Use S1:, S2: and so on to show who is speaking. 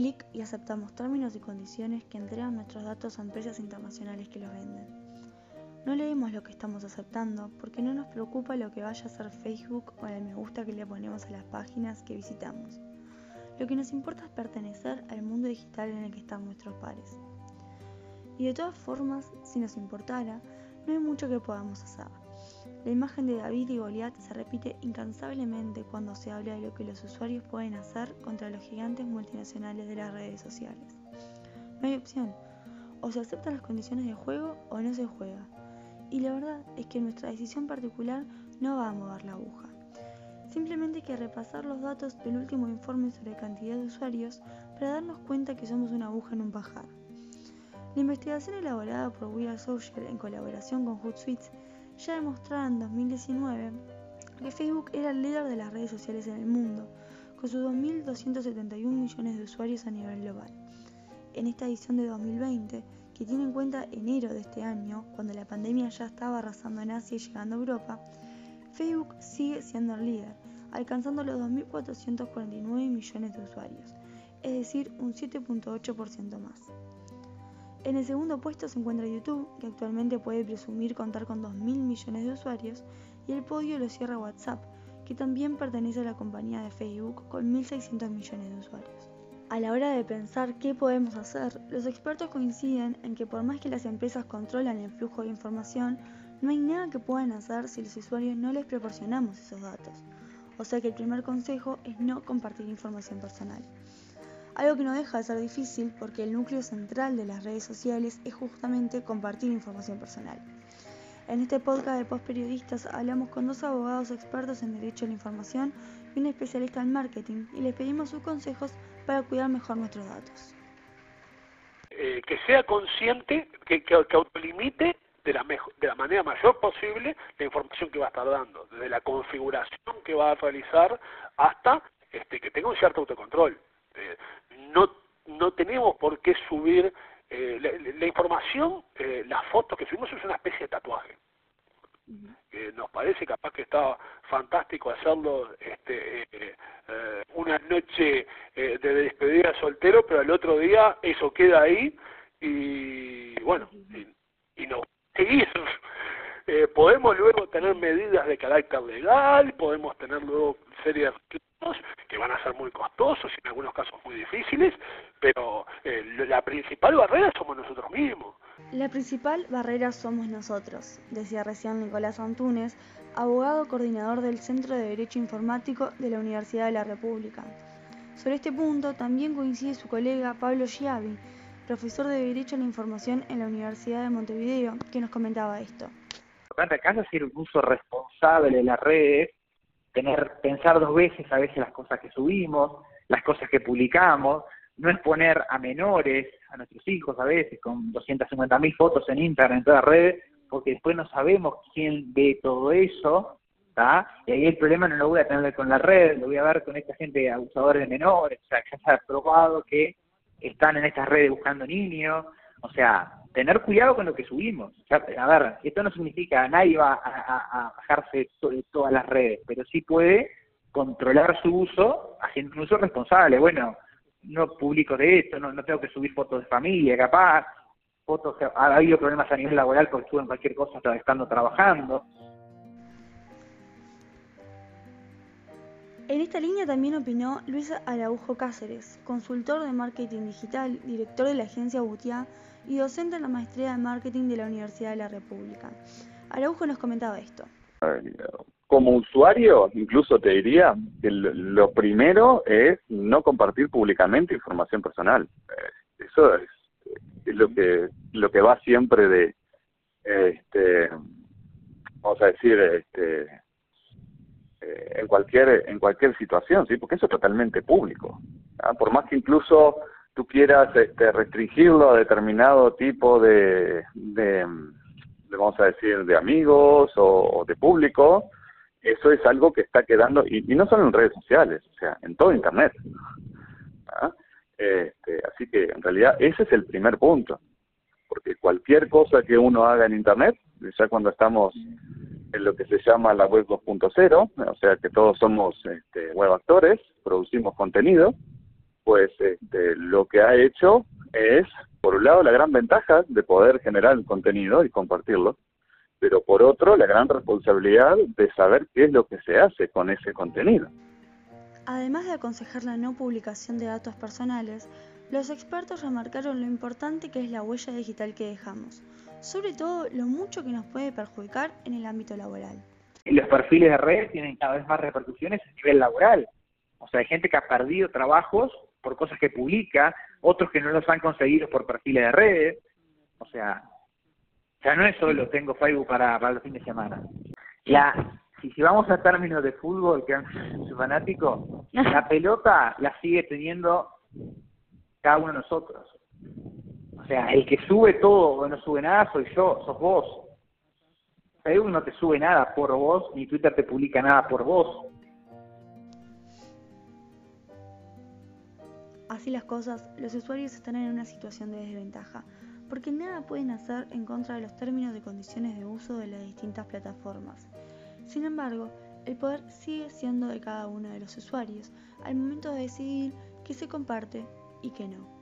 S1: clic y aceptamos términos y condiciones que entregan nuestros datos a empresas internacionales que los venden. No leemos lo que estamos aceptando porque no nos preocupa lo que vaya a hacer Facebook o el me gusta que le ponemos a las páginas que visitamos. Lo que nos importa es pertenecer al mundo digital en el que están nuestros pares. Y de todas formas, si nos importara, no hay mucho que podamos hacer. La imagen de David y Goliat se repite incansablemente cuando se habla de lo que los usuarios pueden hacer contra los gigantes multinacionales de las redes sociales. No hay opción. O se aceptan las condiciones de juego o no se juega. Y la verdad es que nuestra decisión particular no va a mover la aguja. Simplemente hay que repasar los datos del último informe sobre cantidad de usuarios para darnos cuenta que somos una aguja en un pajar. La investigación elaborada por We Are Social en colaboración con Hootsuite ya demostraba en 2019 que Facebook era el líder de las redes sociales en el mundo, con sus 2.271 millones de usuarios a nivel global. En esta edición de 2020, que tiene en cuenta enero de este año, cuando la pandemia ya estaba arrasando en Asia y llegando a Europa, Facebook sigue siendo el líder, alcanzando los 2.449 millones de usuarios, es decir, un 7.8% más. En el segundo puesto se encuentra YouTube, que actualmente puede presumir contar con 2.000 millones de usuarios, y el podio lo cierra WhatsApp, que también pertenece a la compañía de Facebook con 1.600 millones de usuarios. A la hora de pensar qué podemos hacer, los expertos coinciden en que por más que las empresas controlan el flujo de información, no hay nada que puedan hacer si los usuarios no les proporcionamos esos datos. O sea que el primer consejo es no compartir información personal algo que no deja de ser difícil porque el núcleo central de las redes sociales es justamente compartir información personal. En este podcast de Post Periodistas hablamos con dos abogados expertos en Derecho a la Información y un especialista en marketing y les pedimos sus consejos para cuidar mejor nuestros datos.
S2: Eh, que sea consciente, que, que, autolimite de la, de la manera mayor posible la información que va a estar dando, desde la configuración que va a realizar hasta este, que tenga un cierto autocontrol. Eh, no, no tenemos por qué subir eh, la, información, eh, las fotos que subimos es una especie de tatuaje. nos parece capaz que está fantástico hacerlo este, eh, una noche de despedida soltero, pero al otro día eso queda ahí y bueno, y, y no seguir. Podemos luego tener medidas de carácter legal, podemos tener luego series que van a ser muy costosos y en algunos casos muy difíciles, pero eh, la principal barrera somos nosotros mismos.
S1: La principal barrera somos nosotros, decía recién Nicolás Antunes, abogado coordinador del Centro de Derecho Informático de la Universidad de la República. Sobre este punto también coincide su colega Pablo Giavi, profesor de Derecho a la Información en la Universidad de Montevideo, que nos comentaba esto.
S3: Acá es hacer un uso responsable de las redes tener, pensar dos veces a veces las cosas que subimos, las cosas que publicamos, no exponer a menores, a nuestros hijos a veces, con 250 mil fotos en internet, en todas las redes, porque después no sabemos quién ve todo eso, y ahí el problema no lo voy a tener con la red, lo voy a ver con esta gente abusadora de menores, o sea, que se ha probado que están en estas redes buscando niños, o sea, tener cuidado con lo que subimos. a ver, esto no significa nadie va a, bajarse todas las redes, pero sí puede controlar su uso haciendo un uso responsable. Bueno, no publico de esto, no, tengo que subir fotos de familia, capaz, fotos ha habido problemas a nivel laboral porque estuve en cualquier cosa estando trabajando.
S1: En esta línea también opinó Luis Araujo Cáceres, consultor de marketing digital, director de la agencia Butiá y docente en la maestría de marketing de la Universidad de la República. Araujo nos comentaba esto.
S4: Como usuario, incluso te diría que lo primero es no compartir públicamente información personal. Eh, eso es, lo que lo que va siempre de este vamos a decir este eh, en cualquier en cualquier situación sí porque eso es totalmente público por más que incluso tú quieras este, restringirlo a determinado tipo de, de, vamos a decir, de amigos o, de público, eso es algo que está quedando, y, no solo en redes sociales, o sea, en todo Internet. ¿ah? Este, así que en realidad ese es el primer punto, porque cualquier cosa que uno haga en Internet, ya cuando estamos en lo que se llama la web 2.0, o sea que todos somos este, web actores, producimos contenido, pues este, lo que ha hecho es, por un lado, la gran ventaja de poder generar el contenido y compartirlo, pero por otro, la gran responsabilidad de saber qué es lo que se hace con ese contenido.
S1: Además de aconsejar la no publicación de datos personales, los expertos remarcaron lo importante que es la huella digital que dejamos, sobre todo lo mucho que nos puede perjudicar en el ámbito laboral.
S3: Los perfiles de red tienen cada vez más repercusiones a nivel laboral. O sea, hay gente que ha perdido trabajos por cosas que publica, otros que no los han conseguido por perfiles de redes. O sea, ya no es solo tengo Facebook para, para los fines de semana. La, si, si vamos a términos de fútbol, que es fanático, la pelota la sigue teniendo cada uno de nosotros. O sea, el que sube todo o no sube nada soy yo, sos vos. Facebook no te sube nada por vos, ni Twitter te publica nada por vos.
S1: Así las cosas, los usuarios están en una situación de desventaja, porque nada pueden hacer en contra de los términos y condiciones de uso de las distintas plataformas. Sin embargo, el poder sigue siendo de cada uno de los usuarios al momento de decidir qué se comparte y qué no.